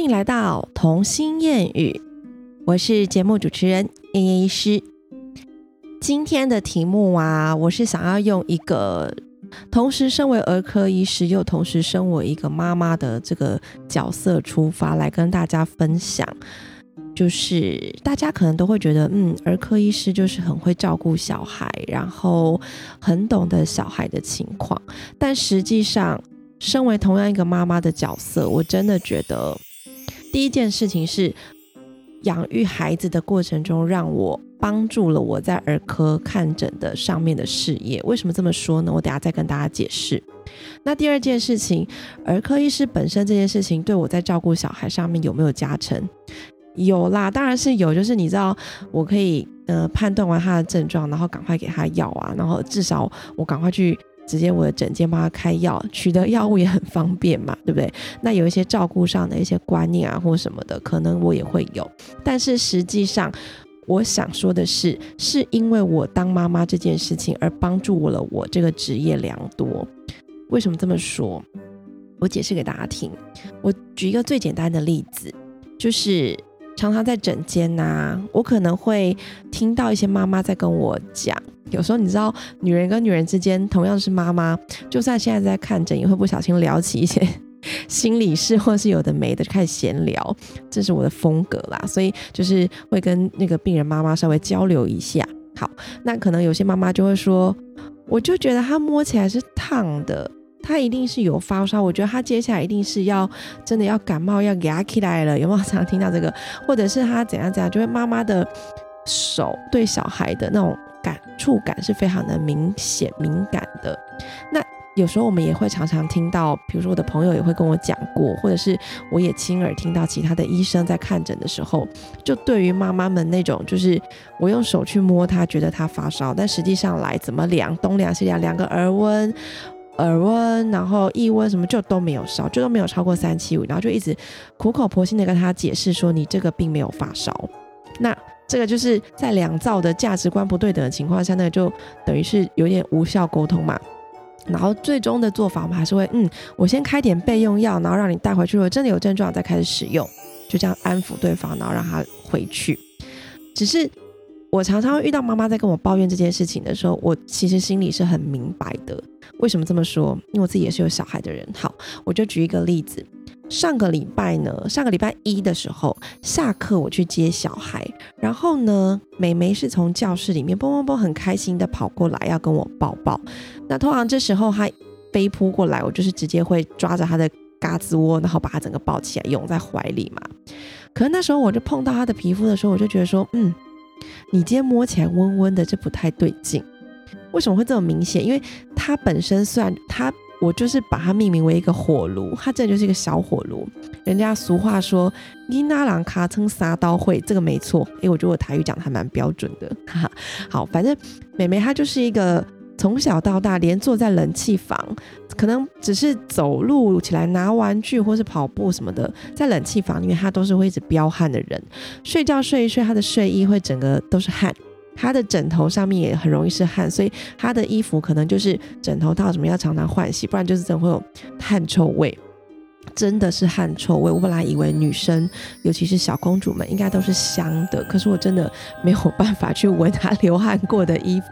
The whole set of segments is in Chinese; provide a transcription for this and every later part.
欢迎来到童心谚语，我是节目主持人燕燕医师。今天的题目啊，我是想要用一个同时身为儿科医师，又同时身为一个妈妈的这个角色出发，来跟大家分享。就是大家可能都会觉得，嗯，儿科医师就是很会照顾小孩，然后很懂得小孩的情况。但实际上，身为同样一个妈妈的角色，我真的觉得第一件事情是养育孩子的过程中，让我帮助了我在儿科看诊的上面的事业。为什么这么说呢？我等下再跟大家解释。那第二件事情，儿科医师本身这件事情对我在照顾小孩上面有没有加成？有啦，当然是有，就是你知道，我可以呃判断完他的症状，然后赶快给他药啊，然后至少我赶快去直接我的诊间帮他开药，取得药物也很方便嘛，对不对？那有一些照顾上的一些观念啊或什么的，可能我也会有，但是实际上我想说的是，是因为我当妈妈这件事情而帮助了我这个职业良多。为什么这么说？我解释给大家听。我举一个最简单的例子，就是。常常在诊间呐，我可能会听到一些妈妈在跟我讲。有时候你知道，女人跟女人之间同样是妈妈，就算现在在看诊，也会不小心聊起一些 心理事，或是有的没的，就开始闲聊。这是我的风格啦，所以就是会跟那个病人妈妈稍微交流一下。好，那可能有些妈妈就会说，我就觉得它摸起来是烫的。他一定是有发烧，我觉得他接下来一定是要真的要感冒要压起来了，有没有常听到这个？或者是他怎样怎样？就是妈妈的手对小孩的那种感触感是非常的明显敏感的。那有时候我们也会常常听到，比如说我的朋友也会跟我讲过，或者是我也亲耳听到其他的医生在看诊的时候，就对于妈妈们那种，就是我用手去摸他，觉得他发烧，但实际上来怎么量，东量西量，量个耳温。耳温，然后腋温什么就都没有烧，就都没有超过三七五，然后就一直苦口婆心的跟他解释说你这个并没有发烧。那这个就是在两造的价值观不对等的情况下，那就等于是有点无效沟通嘛。然后最终的做法，我们还是会嗯，我先开点备用药，然后让你带回去，如果真的有症状再开始使用，就这样安抚对方，然后让他回去。只是我常常遇到妈妈在跟我抱怨这件事情的时候，我其实心里是很明白的。为什么这么说？因为我自己也是有小孩的人。好，我就举一个例子。上个礼拜呢，上个礼拜一的时候，下课我去接小孩，然后呢，美眉是从教室里面蹦蹦蹦很开心的跑过来要跟我抱抱。那通常这时候她飞扑过来，我就是直接会抓着她的嘎吱窝，然后把她整个抱起来拥在怀里嘛。可是那时候我就碰到她的皮肤的时候，我就觉得说，嗯，你今天摸起来温温的，这不太对劲。为什么会这么明显？因为它本身虽然它，我就是把它命名为一个火炉，它这就是一个小火炉。人家俗话说“伊那朗卡称撒刀会”，这个没错。哎，我觉得我台语讲的还蛮标准的。哈哈，好，反正美美她就是一个从小到大，连坐在冷气房，可能只是走路起来拿玩具或是跑步什么的，在冷气房里面，他都是会一直飙汗的人。睡觉睡一睡，他的睡衣会整个都是汗。他的枕头上面也很容易是汗，所以他的衣服可能就是枕头套什么要常常换洗，不然就是真的会有汗臭味。真的是汗臭味。我本来以为女生，尤其是小公主们，应该都是香的，可是我真的没有办法去闻她流汗过的衣服。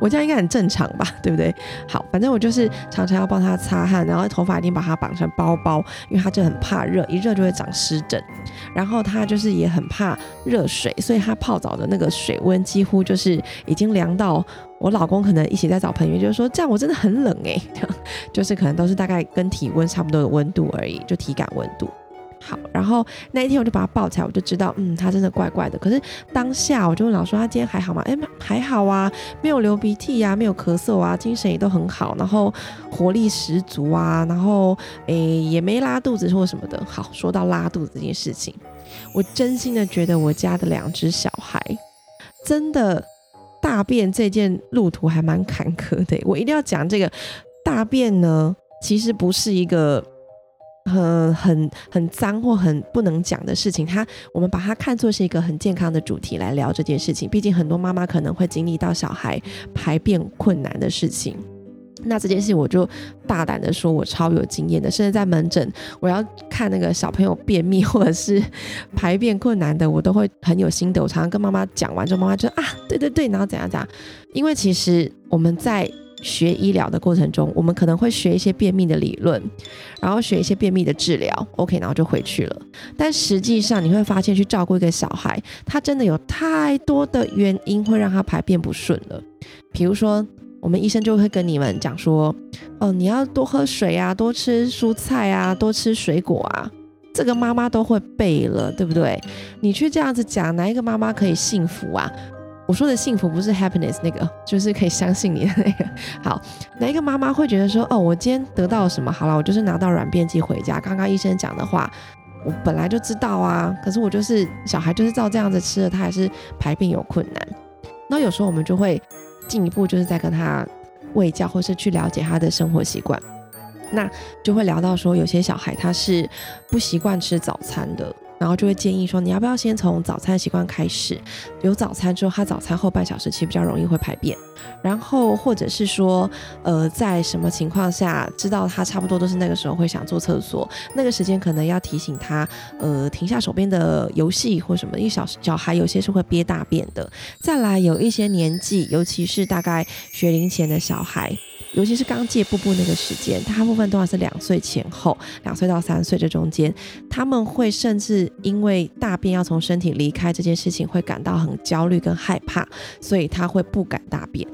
我这样应该很正常吧，对不对？好，反正我就是常常要帮她擦汗，然后头发一定把她绑成包包，因为她就很怕热，一热就会长湿疹。然后她就是也很怕热水，所以她泡澡的那个水温几乎就是已经凉到。我老公可能一起在找朋友，就是说这样我真的很冷哎，就是可能都是大概跟体温差不多的温度而已，就体感温度。好，然后那一天我就把他抱起来，我就知道，嗯，他真的怪怪的。可是当下我就问老说他今天还好吗？哎，还好啊，没有流鼻涕呀，没有咳嗽啊，精神也都很好，然后活力十足啊，然后诶也没拉肚子或什么的。好，说到拉肚子这件事情，我真心的觉得我家的两只小孩真的。大便这件路途还蛮坎坷的，我一定要讲这个大便呢，其实不是一个很很很脏或很不能讲的事情，它我们把它看作是一个很健康的主题来聊这件事情。毕竟很多妈妈可能会经历到小孩排便困难的事情。那这件事我就大胆的说，我超有经验的，甚至在门诊，我要看那个小朋友便秘或者是 排便困难的，我都会很有心得。我常常跟妈妈讲完之后，妈妈就啊，对对对，然后怎样怎样。因为其实我们在学医疗的过程中，我们可能会学一些便秘的理论，然后学一些便秘的治疗，OK，然后就回去了。但实际上你会发现，去照顾一个小孩，他真的有太多的原因会让他排便不顺了，比如说。我们医生就会跟你们讲说，哦，你要多喝水啊，多吃蔬菜啊，多吃水果啊，这个妈妈都会背了，对不对？你去这样子讲，哪一个妈妈可以幸福啊？我说的幸福不是 happiness 那个，就是可以相信你的那个。好，哪一个妈妈会觉得说，哦，我今天得到什么？好了，我就是拿到软便剂回家。刚刚医生讲的话，我本来就知道啊，可是我就是小孩就是照这样子吃了，他还是排便有困难。那有时候我们就会。进一步就是在跟他喂教，或是去了解他的生活习惯，那就会聊到说，有些小孩他是不习惯吃早餐的。然后就会建议说，你要不要先从早餐习惯开始？有早餐之后，他早餐后半小时其实比较容易会排便。然后或者是说，呃，在什么情况下知道他差不多都是那个时候会想做厕所，那个时间可能要提醒他，呃，停下手边的游戏或什么。因为小小孩有些是会憋大便的。再来有一些年纪，尤其是大概学龄前的小孩。尤其是刚戒布布那个时间，大部分都还是两岁前后，两岁到三岁这中间，他们会甚至因为大便要从身体离开这件事情，会感到很焦虑跟害怕，所以他会不敢大便。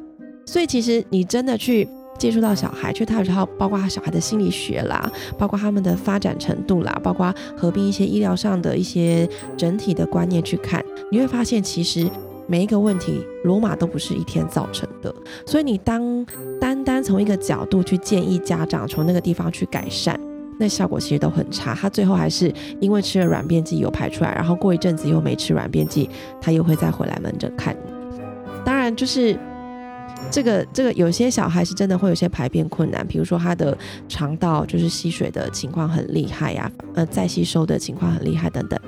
所以其实你真的去接触到小孩，去探讨包括小孩的心理学啦，包括他们的发展程度啦，包括合并一些医疗上的一些整体的观念去看，你会发现其实。每一个问题，罗马都不是一天造成的，所以你当单单从一个角度去建议家长从那个地方去改善，那效果其实都很差。他最后还是因为吃了软便剂有排出来，然后过一阵子又没吃软便剂，他又会再回来门诊看。当然就是。这个这个有些小孩是真的会有些排便困难，比如说他的肠道就是吸水的情况很厉害呀，呃，再吸收的情况很厉害等等。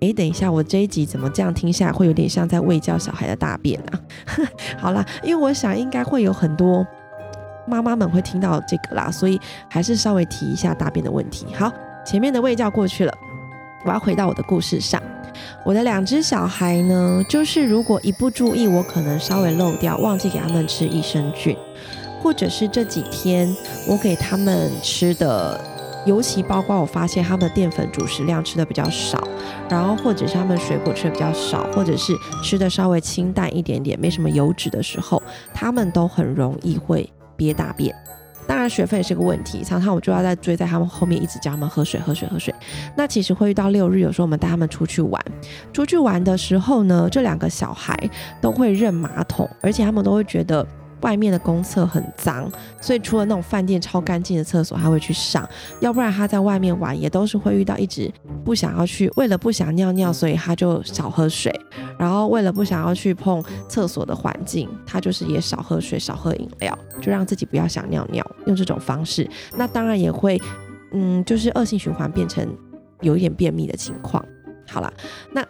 诶，等一下，我这一集怎么这样听下来会有点像在喂教小孩的大便啊？好啦，因为我想应该会有很多妈妈们会听到这个啦，所以还是稍微提一下大便的问题。好，前面的喂教过去了，我要回到我的故事上。我的两只小孩呢，就是如果一不注意，我可能稍微漏掉，忘记给他们吃益生菌，或者是这几天我给他们吃的，尤其包括我发现他们的淀粉主食量吃的比较少，然后或者是他们水果吃的比较少，或者是吃的稍微清淡一点点，没什么油脂的时候，他们都很容易会憋大便。当然，学费是个问题，常常我就要在追在他们后面，一直叫他们喝水、喝水、喝水。那其实会遇到六日，有时候我们带他们出去玩，出去玩的时候呢，这两个小孩都会认马桶，而且他们都会觉得。外面的公厕很脏，所以除了那种饭店超干净的厕所，他会去上。要不然他在外面玩，也都是会遇到一直不想要去，为了不想尿尿，所以他就少喝水。然后为了不想要去碰厕所的环境，他就是也少喝水、少喝饮料，就让自己不要想尿尿，用这种方式。那当然也会，嗯，就是恶性循环，变成有一点便秘的情况。好了，那。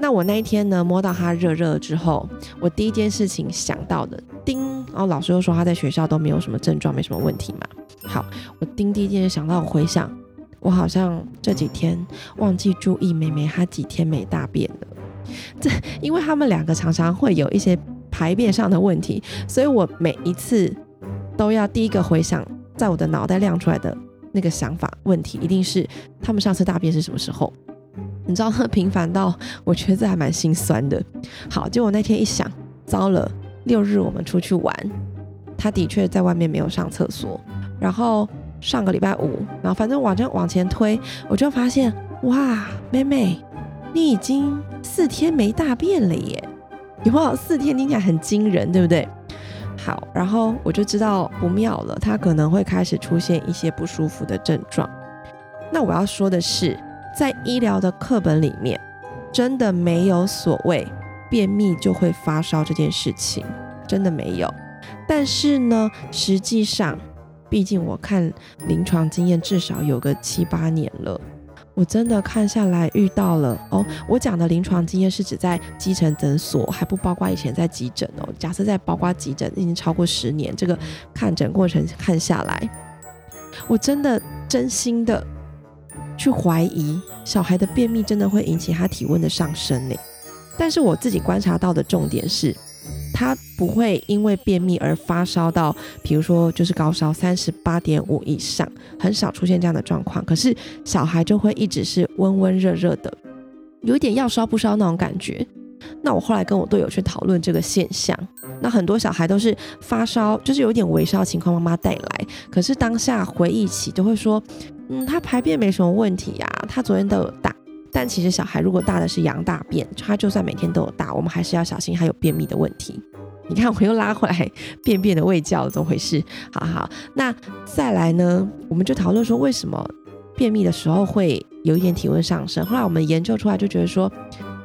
那我那一天呢，摸到他热热之后，我第一件事情想到的，叮，然后老师又说他在学校都没有什么症状，没什么问题嘛。好，我叮第一件事想到，我回想，我好像这几天忘记注意妹妹她几天没大便了。这因为他们两个常常会有一些排便上的问题，所以我每一次都要第一个回想，在我的脑袋亮出来的那个想法问题，一定是他们上次大便是什么时候。你知道他频繁到，我觉得这还蛮心酸的。好，结果那天一想，糟了，六日我们出去玩，他的确在外面没有上厕所。然后上个礼拜五，然后反正往这往前推，我就发现，哇，妹妹，你已经四天没大便了耶！有没有？四天听起来很惊人，对不对？好，然后我就知道不妙了，他可能会开始出现一些不舒服的症状。那我要说的是。在医疗的课本里面，真的没有所谓便秘就会发烧这件事情，真的没有。但是呢，实际上，毕竟我看临床经验至少有个七八年了，我真的看下来遇到了哦。我讲的临床经验是指在基层诊所，还不包括以前在急诊哦。假设在包括急诊已经超过十年，这个看诊过程看下来，我真的真心的去怀疑小孩的便秘真的会引起他体温的上升呢。但是我自己观察到的重点是。他不会因为便秘而发烧到，比如说就是高烧三十八点五以上，很少出现这样的状况。可是小孩就会一直是温温热热的，有一点要烧不烧那种感觉。那我后来跟我队友去讨论这个现象，那很多小孩都是发烧，就是有点微烧情况，妈妈带来。可是当下回忆起，就会说，嗯，他排便没什么问题呀，他昨天都有大。但其实小孩如果大的是羊大便，他就算每天都有大，我们还是要小心他有便秘的问题。你看，我又拉回来便便的胃教怎么回事？好好，那再来呢？我们就讨论说，为什么便秘的时候会有一点体温上升？后来我们研究出来，就觉得说，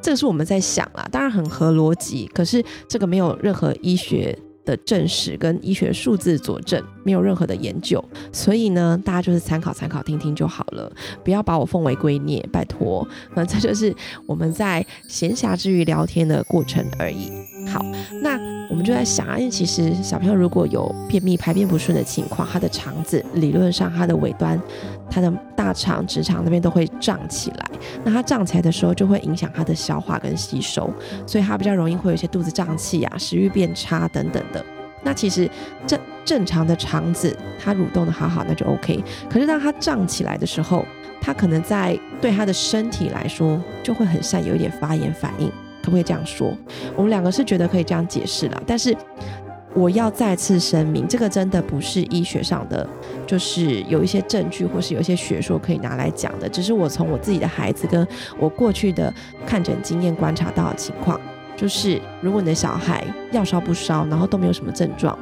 这个是我们在想啊，当然很合逻辑，可是这个没有任何医学。的证实跟医学数字佐证，没有任何的研究，所以呢，大家就是参考参考听听就好了，不要把我奉为圭臬，拜托。那这就是我们在闲暇之余聊天的过程而已。好，那我们就在想啊，因为其实小朋友如果有便秘、排便不顺的情况，他的肠子理论上他的尾端、他的大肠、直肠那边都会胀起来。那它胀起来的时候，就会影响它的消化跟吸收，所以它比较容易会有一些肚子胀气啊、食欲变差等等的。那其实正正常的肠子，它蠕动的好好，那就 OK。可是当它胀起来的时候，它可能在对他的身体来说，就会很像有一点发炎反应。可不可以这样说？我们两个是觉得可以这样解释了，但是我要再次声明，这个真的不是医学上的，就是有一些证据或是有一些学说可以拿来讲的，只是我从我自己的孩子跟我过去的看诊经验观察到的情况，就是如果你的小孩要烧不烧，然后都没有什么症状。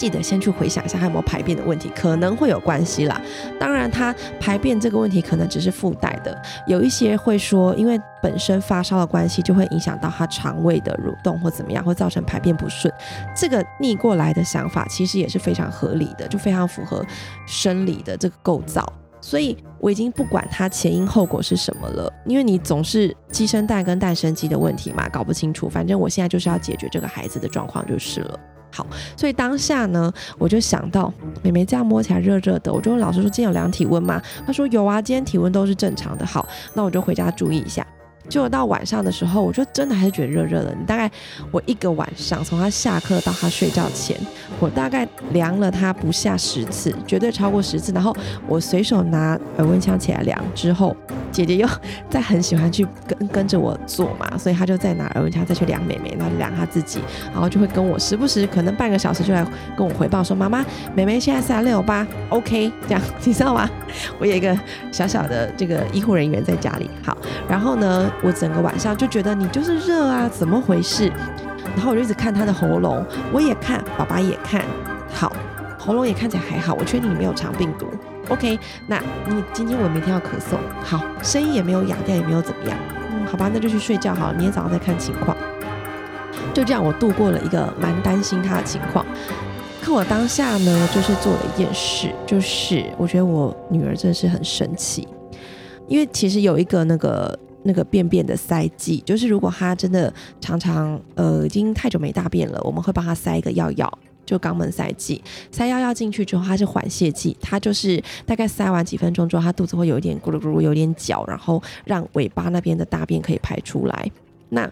记得先去回想一下，还有没有排便的问题，可能会有关系啦。当然，他排便这个问题可能只是附带的。有一些会说，因为本身发烧的关系，就会影响到他肠胃的蠕动或怎么样，会造成排便不顺。这个逆过来的想法其实也是非常合理的，就非常符合生理的这个构造。所以我已经不管它前因后果是什么了，因为你总是鸡生蛋跟蛋生鸡的问题嘛，搞不清楚。反正我现在就是要解决这个孩子的状况就是了。好，所以当下呢，我就想到妹妹这样摸起来热热的，我就问老师说：“今天有量体温吗？”他说：“有啊，今天体温都是正常的。”好，那我就回家注意一下。就到晚上的时候，我就真的还是觉得热热的。你大概我一个晚上，从他下课到他睡觉前，我大概量了他不下十次，绝对超过十次。然后我随手拿耳温枪起来量之后，姐姐又在很喜欢去跟跟着我做嘛，所以他就再拿耳温枪再去量美美，然后量他自己，然后就会跟我时不时可能半个小时就来跟我回报说：“妈妈，美美现在三六八，OK。”这样你知道吗？我有一个小小的这个医护人员在家里。好，然后呢？我整个晚上就觉得你就是热啊，怎么回事？然后我就一直看他的喉咙，我也看，爸爸也看好，喉咙也看起来还好，我确定你没有肠病毒。OK，那你今天我明天要咳嗽，好，声音也没有哑掉，也没有怎么样。嗯，好吧，那就去睡觉好了，明天早上再看情况。就这样，我度过了一个蛮担心他的情况。可我当下呢，就是做了一件事，就是我觉得我女儿真的是很神奇，因为其实有一个那个。那个便便的塞剂，就是如果他真的常常呃已经太久没大便了，我们会帮他塞一个药药，就肛门塞剂。塞药药进去之后，它是缓泻剂，它就是大概塞完几分钟之后，他肚子会有一点咕噜咕噜，有点绞，然后让尾巴那边的大便可以排出来。那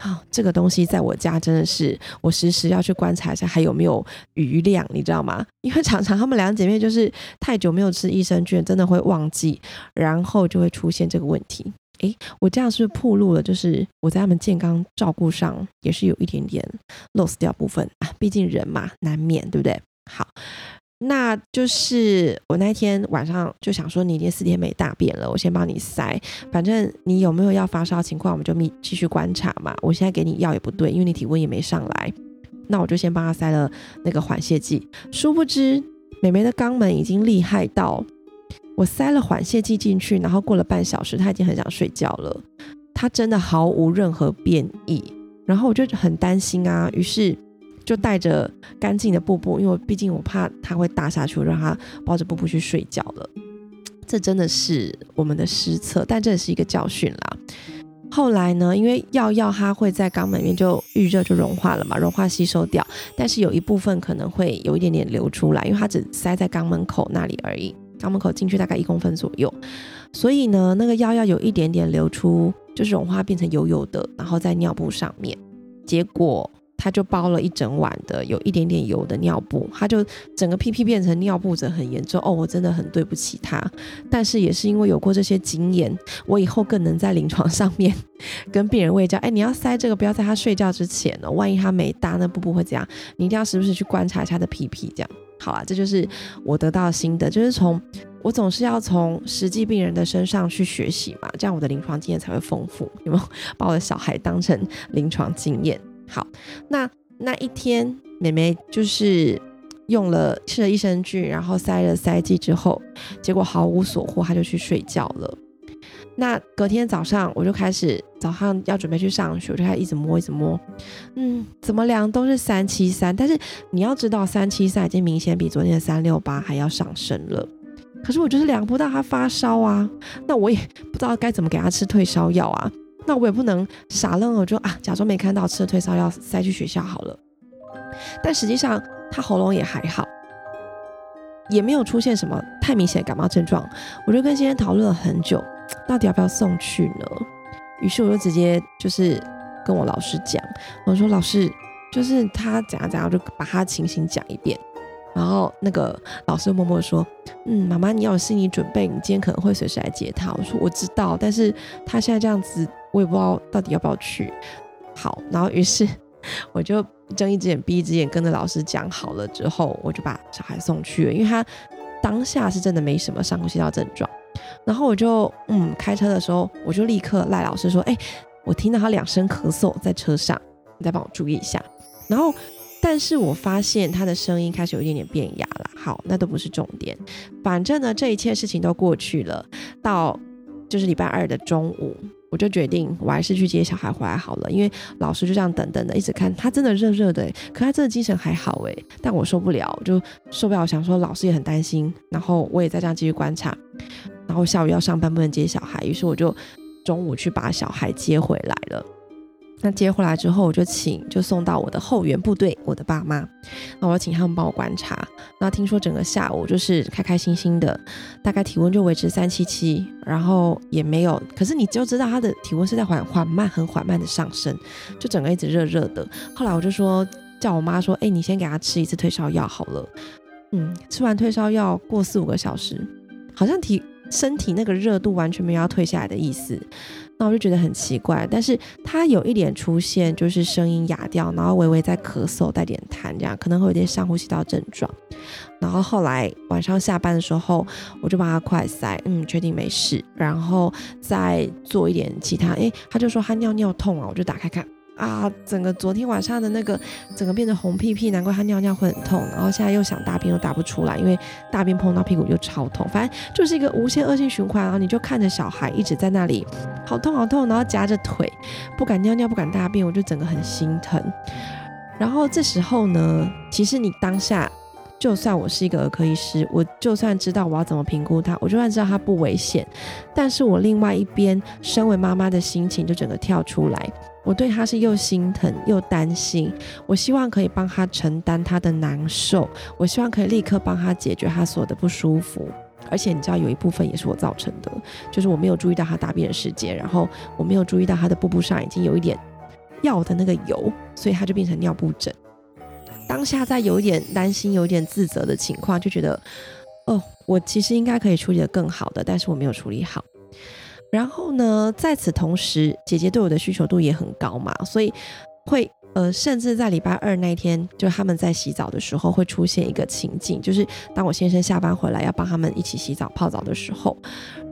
好，这个东西在我家真的是我时时要去观察一下还有没有余量，你知道吗？因为常常他们两姐妹就是太久没有吃益生菌，真的会忘记，然后就会出现这个问题。诶，我这样是不是暴露了？就是我在他们健康照顾上也是有一点点 loss 掉部分啊，毕竟人嘛，难免，对不对？好，那就是我那天晚上就想说，你已经四天没大便了，我先帮你塞，反正你有没有要发烧情况，我们就密继续观察嘛。我现在给你药也不对，因为你体温也没上来，那我就先帮他塞了那个缓泻剂。殊不知，美眉的肛门已经厉害到。我塞了缓泻剂进去，然后过了半小时，他已经很想睡觉了。他真的毫无任何变异，然后我就很担心啊，于是就带着干净的布布，因为毕竟我怕他会大下去，让他抱着布布去睡觉了。这真的是我们的失策，但这也是一个教训啦。后来呢，因为药药它会在肛门里面就预热就融化了嘛，融化吸收掉，但是有一部分可能会有一点点流出来，因为它只塞在肛门口那里而已，肛门口进去大概一公分左右，所以呢，那个药药有一点点流出，就是融化变成油油的，然后在尿布上面，结果。他就包了一整晚的有一点点油的尿布，他就整个屁屁变成尿布疹，很严重哦。我真的很对不起他，但是也是因为有过这些经验，我以后更能在临床上面 跟病人喂教。哎，你要塞这个，不要在他睡觉之前哦，万一他没搭，那布布会怎样？你一定要时不时去观察一下他的屁屁，这样好啊。这就是我得到的心得，就是从我总是要从实际病人的身上去学习嘛，这样我的临床经验才会丰富。有没有把我的小孩当成临床经验？好，那那一天，妹妹就是用了吃了益生菌，然后塞了塞剂之后，结果毫无所获，她就去睡觉了。那隔天早上，我就开始早上要准备去上学，我就开始一直摸，一直摸，嗯，怎么量都是三七三，但是你要知道，三七三已经明显比昨天的三六八还要上升了。可是我就是量不到他发烧啊，那我也不知道该怎么给他吃退烧药啊。那我也不能傻愣，我就啊假装没看到，吃了退烧药塞去学校好了。但实际上他喉咙也还好，也没有出现什么太明显的感冒症状。我就跟先生讨论了很久，到底要不要送去呢？于是我就直接就是跟我老师讲，我说老师就是他怎样怎样，我就把他情形讲一遍。然后那个老师默默说：“嗯，妈妈你要有心理准备，你今天可能会随时来接他。”我说：“我知道，但是他现在这样子。”我也不知道到底要不要去，好，然后于是我就睁一只眼闭一只眼，跟着老师讲好了之后，我就把小孩送去了，因为他当下是真的没什么上呼吸道症状。然后我就嗯开车的时候，我就立刻赖老师说：“哎，我听到他两声咳嗽在车上，你再帮我注意一下。”然后，但是我发现他的声音开始有一点点变哑了。好，那都不是重点，反正呢，这一切事情都过去了。到就是礼拜二的中午。我就决定，我还是去接小孩回来好了，因为老师就这样等等的，一直看他真的热热的，可他真的精神还好哎，但我受不了，就受不了，想说老师也很担心，然后我也在这样继续观察，然后下午要上班不能接小孩，于是我就中午去把小孩接回来了。那接回来之后，我就请就送到我的后援部队，我的爸妈。那我要请他们帮我观察。那听说整个下午就是开开心心的，大概体温就维持三七七，然后也没有。可是你就知道他的体温是在缓缓慢、很缓慢的上升，就整个一直热热的。后来我就说叫我妈说，哎，你先给他吃一次退烧药好了。嗯，吃完退烧药过四五个小时，好像体身体那个热度完全没有要退下来的意思。那我就觉得很奇怪，但是他有一点出现，就是声音哑掉，然后微微在咳嗽，带点痰，这样可能会有点上呼吸道症状。然后后来晚上下班的时候，我就帮他快塞，嗯，确定没事，然后再做一点其他，诶，他就说他尿尿痛啊，我就打开看。啊，整个昨天晚上的那个，整个变成红屁屁，难怪他尿尿会很痛。然后现在又想大便，又大不出来，因为大便碰到屁股就超痛。反正就是一个无限恶性循环。然后你就看着小孩一直在那里，好痛好痛，然后夹着腿，不敢尿尿，不敢大便，我就整个很心疼。然后这时候呢，其实你当下。就算我是一个儿科医师，我就算知道我要怎么评估他，我就算知道他不危险，但是我另外一边身为妈妈的心情就整个跳出来，我对他是又心疼又担心，我希望可以帮他承担他的难受，我希望可以立刻帮他解决他所有的不舒服，而且你知道有一部分也是我造成的，就是我没有注意到他大便的时间，然后我没有注意到他的布布上已经有一点药的那个油，所以他就变成尿布疹。当下在有一点担心、有一点自责的情况，就觉得，哦，我其实应该可以处理的更好的，但是我没有处理好。然后呢，在此同时，姐姐对我的需求度也很高嘛，所以会呃，甚至在礼拜二那天，就他们在洗澡的时候，会出现一个情境，就是当我先生下班回来要帮他们一起洗澡泡澡的时候，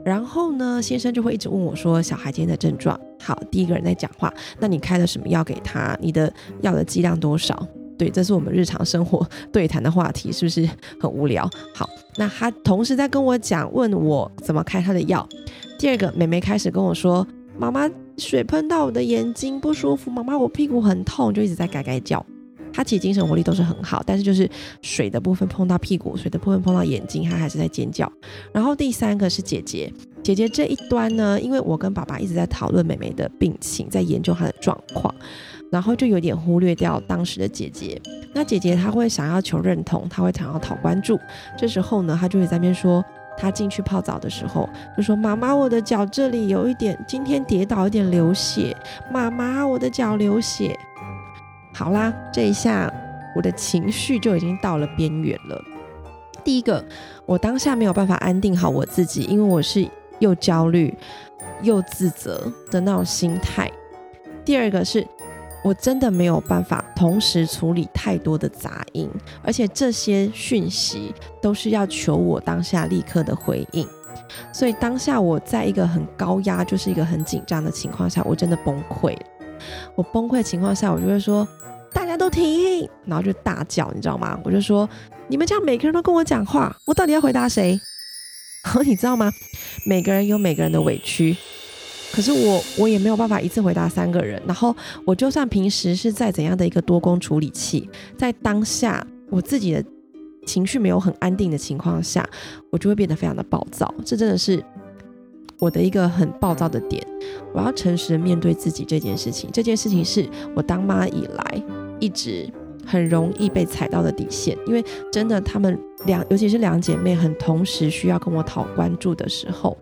然后呢，先生就会一直问我说：“小孩今天的症状好？”第一个人在讲话，那你开了什么药给他？你的药的剂量多少？对，这是我们日常生活对谈的话题，是不是很无聊？好，那他同时在跟我讲，问我怎么开他的药。第二个，妹妹开始跟我说：“妈妈，水喷到我的眼睛不舒服，妈妈我屁股很痛，就一直在改改叫。”她其实精神活力都是很好，但是就是水的部分碰到屁股，水的部分碰到眼睛，她还是在尖叫。然后第三个是姐姐，姐姐这一端呢，因为我跟爸爸一直在讨论妹妹的病情，在研究她的状况，然后就有点忽略掉当时的姐姐。那姐姐她会想要求认同，她会想要讨关注，这时候呢，她就会在那边说。他进去泡澡的时候，就说：“妈妈，我的脚这里有一点，今天跌倒有点流血。妈妈，我的脚流血。”好啦，这一下我的情绪就已经到了边缘了。第一个，我当下没有办法安定好我自己，因为我是又焦虑又自责的那种心态。第二个是。我真的没有办法同时处理太多的杂音，而且这些讯息都是要求我当下立刻的回应，所以当下我在一个很高压，就是一个很紧张的情况下，我真的崩溃了。我崩溃情况下，我就会说大家都停，然后就大叫，你知道吗？我就说你们这样每个人都跟我讲话，我到底要回答谁？你知道吗？每个人有每个人的委屈。可是我我也没有办法一次回答三个人，然后我就算平时是在怎样的一个多工处理器，在当下我自己的情绪没有很安定的情况下，我就会变得非常的暴躁。这真的是我的一个很暴躁的点。我要诚实的面对自己这件事情，这件事情是我当妈以来一直很容易被踩到的底线，因为真的他们两，尤其是两姐妹，很同时需要跟我讨关注的时候。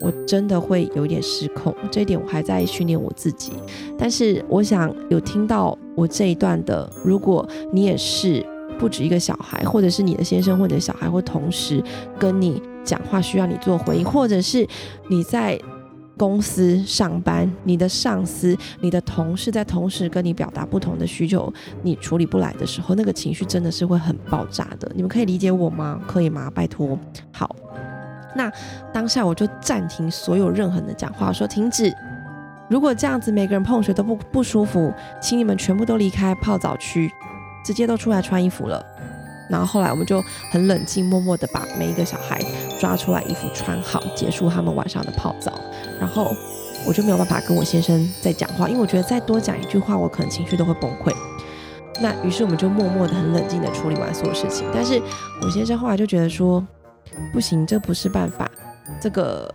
我真的会有一点失控，这一点我还在训练我自己。但是我想有听到我这一段的，如果你也是不止一个小孩，或者是你的先生或者小孩会同时跟你讲话，需要你做回应，或者是你在公司上班，你的上司、你的同事在同时跟你表达不同的需求，你处理不来的时候，那个情绪真的是会很爆炸的。你们可以理解我吗？可以吗？拜托，好。那当下我就暂停所有任何的讲话，说停止。如果这样子每个人碰水都不不舒服，请你们全部都离开泡澡区，直接都出来穿衣服了。然后后来我们就很冷静，默默的把每一个小孩抓出来，衣服穿好，结束他们晚上的泡澡。然后我就没有办法跟我先生再讲话，因为我觉得再多讲一句话，我可能情绪都会崩溃。那于是我们就默默的、很冷静的处理完所有事情。但是我先生后来就觉得说。不行，这不是办法。这个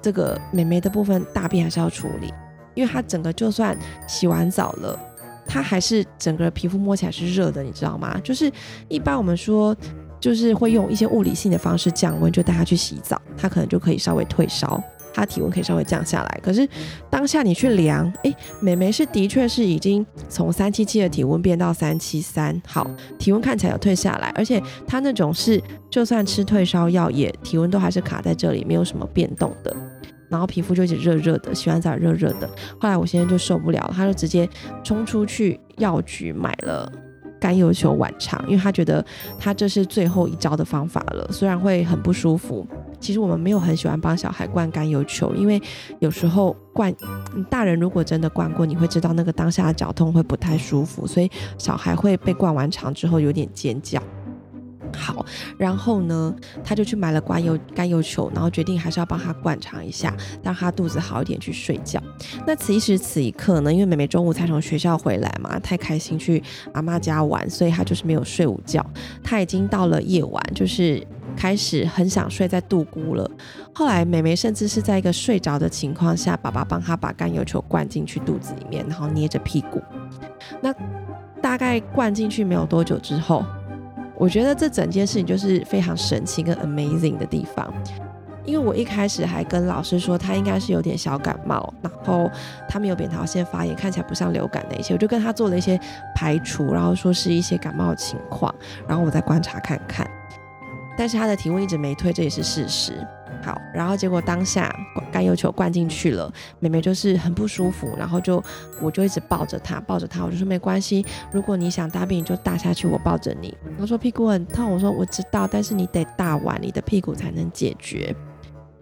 这个美眉的部分大便还是要处理，因为她整个就算洗完澡了，她还是整个皮肤摸起来是热的，你知道吗？就是一般我们说，就是会用一些物理性的方式降温，就带她去洗澡，她可能就可以稍微退烧。他体温可以稍微降下来，可是当下你去量，哎，美眉是的确是已经从三七七的体温变到三七三，好，体温看起来有退下来，而且她那种是就算吃退烧药，也体温都还是卡在这里，没有什么变动的，然后皮肤就一直热热的，洗完澡热热的。后来我现在就受不了，他就直接冲出去药局买了甘油球晚肠，因为他觉得他这是最后一招的方法了，虽然会很不舒服。其实我们没有很喜欢帮小孩灌甘油球，因为有时候灌大人如果真的灌过，你会知道那个当下的绞痛会不太舒服，所以小孩会被灌完肠之后有点尖叫。好，然后呢，他就去买了甘油甘油球，然后决定还是要帮他灌肠一下，让他肚子好一点去睡觉。那此时此一刻呢，因为妹妹中午才从学校回来嘛，太开心去阿妈家玩，所以她就是没有睡午觉。她已经到了夜晚，就是。开始很想睡，在度姑了。后来美眉甚至是在一个睡着的情况下，爸爸帮她把甘油球灌进去肚子里面，然后捏着屁股。那大概灌进去没有多久之后，我觉得这整件事情就是非常神奇跟 amazing 的地方。因为我一开始还跟老师说他应该是有点小感冒，然后他没有扁桃腺发炎，看起来不像流感那些，我就跟他做了一些排除，然后说是一些感冒情况，然后我再观察看看。但是他的体温一直没退，这也是事实。好，然后结果当下甘油球灌进去了，妹妹就是很不舒服，然后就我就一直抱着她，抱着她，我就说没关系，如果你想大便你就大下去，我抱着你。她说屁股很痛，我说我知道，但是你得大完你的屁股才能解决。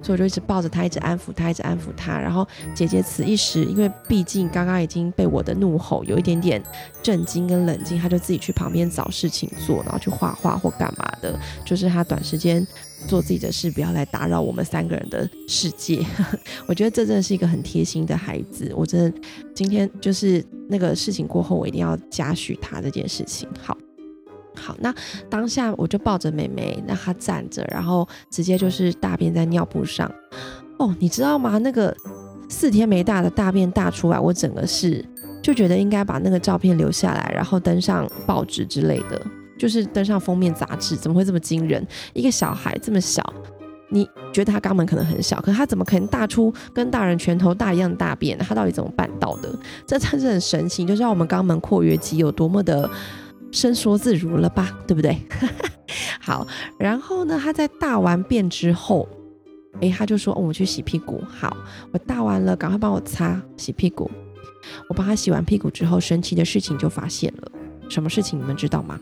所以我就一直抱着他，一直安抚他，一直安抚他。然后姐姐此一时，因为毕竟刚刚已经被我的怒吼有一点点震惊跟冷静，他就自己去旁边找事情做，然后去画画或干嘛的。就是他短时间做自己的事，不要来打扰我们三个人的世界。我觉得这真的是一个很贴心的孩子。我真的今天就是那个事情过后，我一定要嘉许他这件事情。好，好，那当下我就抱着妹妹，让她站着，然后直接就是大便在尿布上。哦，你知道吗？那个四天没大的大便大出来，我整个是就觉得应该把那个照片留下来，然后登上报纸之类的，就是登上封面杂志。怎么会这么惊人？一个小孩这么小。你觉得他肛门可能很小，可是他怎么可能大出跟大人拳头大一样大便？他到底怎么办到的？这真是很神奇，就知道我们肛门括约肌有多么的伸缩自如了吧？对不对？好，然后呢，他在大完便之后，诶，他就说：“哦，我去洗屁股。”好，我大完了，赶快帮我擦洗屁股。我帮他洗完屁股之后，神奇的事情就发现了。什么事情你们知道吗？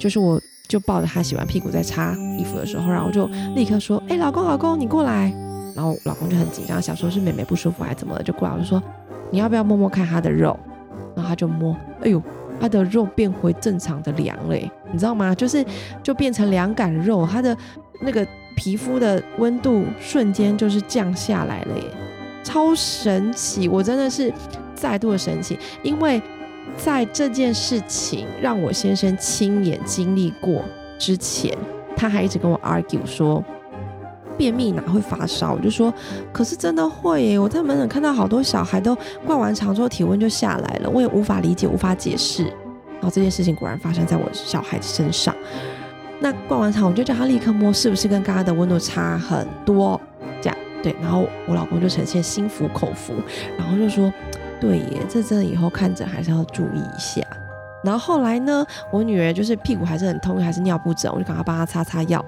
就是我。就抱着他洗完屁股在擦衣服的时候，然后就立刻说：“哎，老公，老公，你过来。”然后老公就很紧张，想说是妹妹不舒服还是怎么了，就过来我就说：“你要不要摸摸看她的肉？”然后他就摸，哎呦，他的肉变回正常的凉嘞，你知道吗？就是就变成凉感肉，他的那个皮肤的温度瞬间就是降下来了耶，超神奇！我真的是再度的神奇，因为。在这件事情让我先生亲眼经历过之前，他还一直跟我 argue 说便秘哪会发烧？我就说，可是真的会耶！我在门诊看到好多小孩都灌完肠之后体温就下来了，我也无法理解，无法解释。然后这件事情果然发生在我小孩子身上。那灌完肠，我就叫他立刻摸，是不是跟刚刚的温度差很多？这样对。然后我老公就呈现心服口服，然后就说。对耶，这真的以后看诊还是要注意一下。然后后来呢，我女儿就是屁股还是很痛，还是尿不整，我就赶快帮她擦擦药，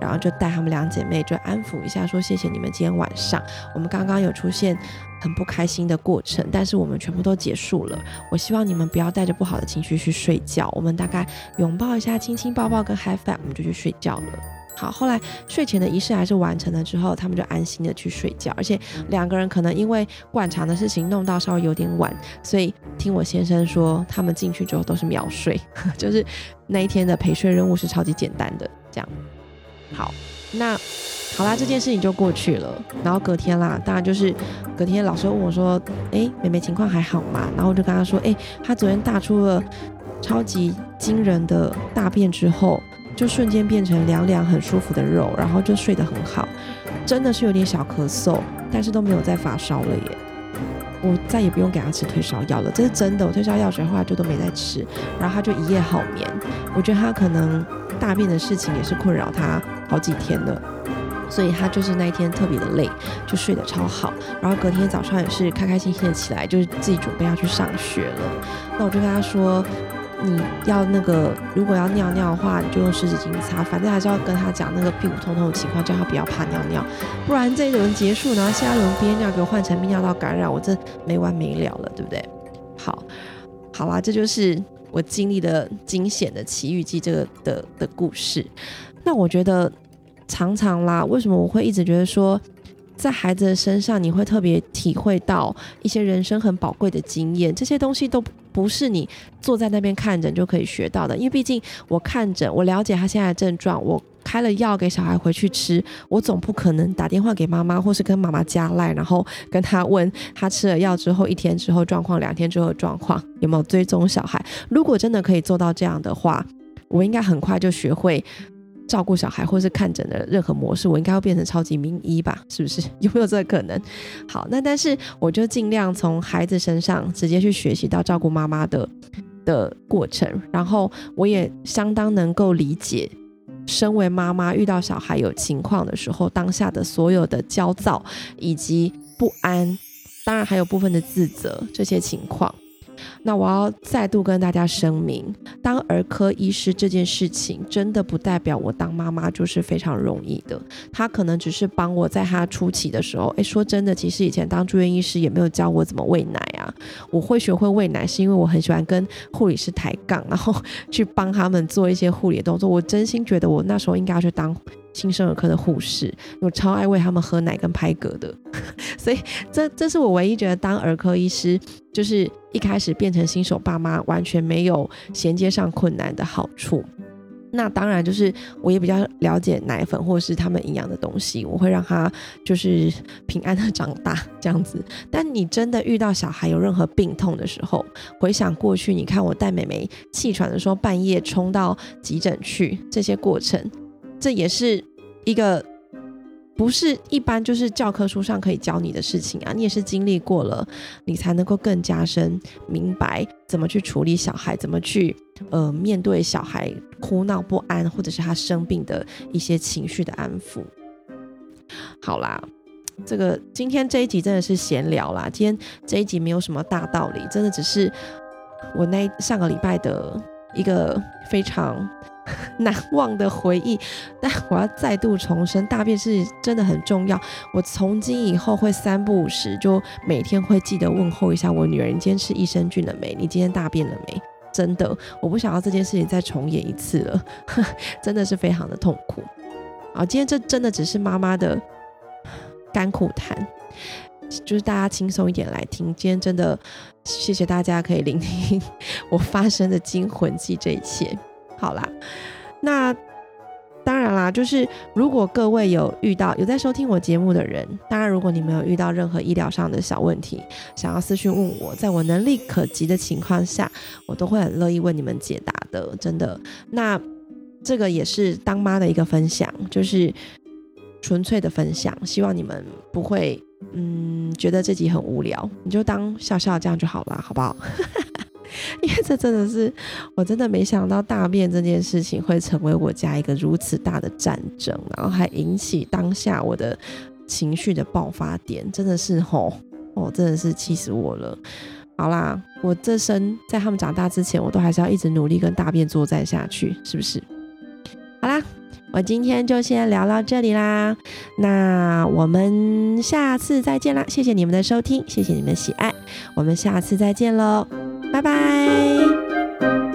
然后就带她们两姐妹就安抚一下，说谢谢你们今天晚上，我们刚刚有出现很不开心的过程，但是我们全部都结束了。我希望你们不要带着不好的情绪去睡觉，我们大概拥抱一下，亲亲抱抱跟 high five，我们就去睡觉了。好，后来睡前的仪式还是完成了之后，他们就安心的去睡觉。而且两个人可能因为灌肠的事情弄到稍微有点晚，所以听我先生说，他们进去之后都是秒睡，就是那一天的陪睡任务是超级简单的。这样，好，那好啦，这件事情就过去了。然后隔天啦，当然就是隔天，老师问我说：“哎，妹妹情况还好吗？”然后我就跟他说：“哎，她昨天大出了超级惊人的大便之后。”就瞬间变成凉凉很舒服的肉，然后就睡得很好，真的是有点小咳嗽，但是都没有再发烧了耶。我再也不用给他吃退烧药了，这是真的。我退烧药水后来就都没再吃，然后他就一夜好眠。我觉得他可能大便的事情也是困扰他好几天了，所以他就是那一天特别的累，就睡得超好。然后隔天早上也是开开心心的起来，就是自己准备要去上学了。那我就跟他说。你要那个，如果要尿尿的话，你就用湿纸巾擦。反正还是要跟他讲那个屁股痛痛的情况，叫他不要怕尿尿，不然这一轮结束，然后下一轮憋尿给我换成泌尿道感染，我这没完没了了，对不对？好，好啦，这就是我经历的惊险的奇遇记这个的的故事。那我觉得常常啦，为什么我会一直觉得说？在孩子的身上，你会特别体会到一些人生很宝贵的经验，这些东西都不是你坐在那边看诊就可以学到的。因为毕竟我看诊，我了解他现在的症状，我开了药给小孩回去吃，我总不可能打电话给妈妈，或是跟妈妈加赖，然后跟他问他吃了药之后一天之后状况，两天之后状况有没有追踪小孩。如果真的可以做到这样的话，我应该很快就学会。照顾小孩或是看诊的任何模式，我应该要变成超级名医吧？是不是？有没有这个可能？好，那但是我就尽量从孩子身上直接去学习到照顾妈妈的的过程，然后我也相当能够理解，身为妈妈遇到小孩有情况的时候，当下的所有的焦躁以及不安，当然还有部分的自责这些情况。那我要再度跟大家声明，当儿科医师这件事情，真的不代表我当妈妈就是非常容易的。他可能只是帮我在他初期的时候，诶，说真的，其实以前当住院医师也没有教我怎么喂奶啊。我会学会喂奶，是因为我很喜欢跟护理师抬杠，然后 去帮他们做一些护理的动作。我真心觉得我那时候应该要去当。新生儿科的护士，我超爱喂他们喝奶跟拍嗝的，所以这这是我唯一觉得当儿科医师，就是一开始变成新手爸妈完全没有衔接上困难的好处。那当然就是我也比较了解奶粉或是他们营养的东西，我会让他就是平安的长大这样子。但你真的遇到小孩有任何病痛的时候，回想过去，你看我带妹妹气喘的时候，半夜冲到急诊去，这些过程，这也是一个。不是一般就是教科书上可以教你的事情啊，你也是经历过了，你才能够更加深明白怎么去处理小孩，怎么去呃面对小孩哭闹不安或者是他生病的一些情绪的安抚。好啦，这个今天这一集真的是闲聊啦，今天这一集没有什么大道理，真的只是我那上个礼拜的一个非常。难忘的回忆，但我要再度重申，大便是真的很重要。我从今以后会三不五时，就每天会记得问候一下我女儿：你今天吃益生菌了没？你今天大便了没？真的，我不想要这件事情再重演一次了，真的是非常的痛苦。啊，今天这真的只是妈妈的甘苦谈，就是大家轻松一点来听。今天真的谢谢大家可以聆听 我发生的惊魂记这一切。好啦，那当然啦，就是如果各位有遇到有在收听我节目的人，当然如果你没有遇到任何医疗上的小问题，想要私讯问我，在我能力可及的情况下，我都会很乐意为你们解答的，真的。那这个也是当妈的一个分享，就是纯粹的分享，希望你们不会嗯觉得自己很无聊，你就当笑笑这样就好了，好不好？因为这真的是，我真的没想到大便这件事情会成为我家一个如此大的战争，然后还引起当下我的情绪的爆发点，真的是吼，哦，真的是气死我了。好啦，我这生在他们长大之前，我都还是要一直努力跟大便作战下去，是不是？好啦，我今天就先聊到这里啦，那我们下次再见啦！谢谢你们的收听，谢谢你们的喜爱，我们下次再见喽。拜拜。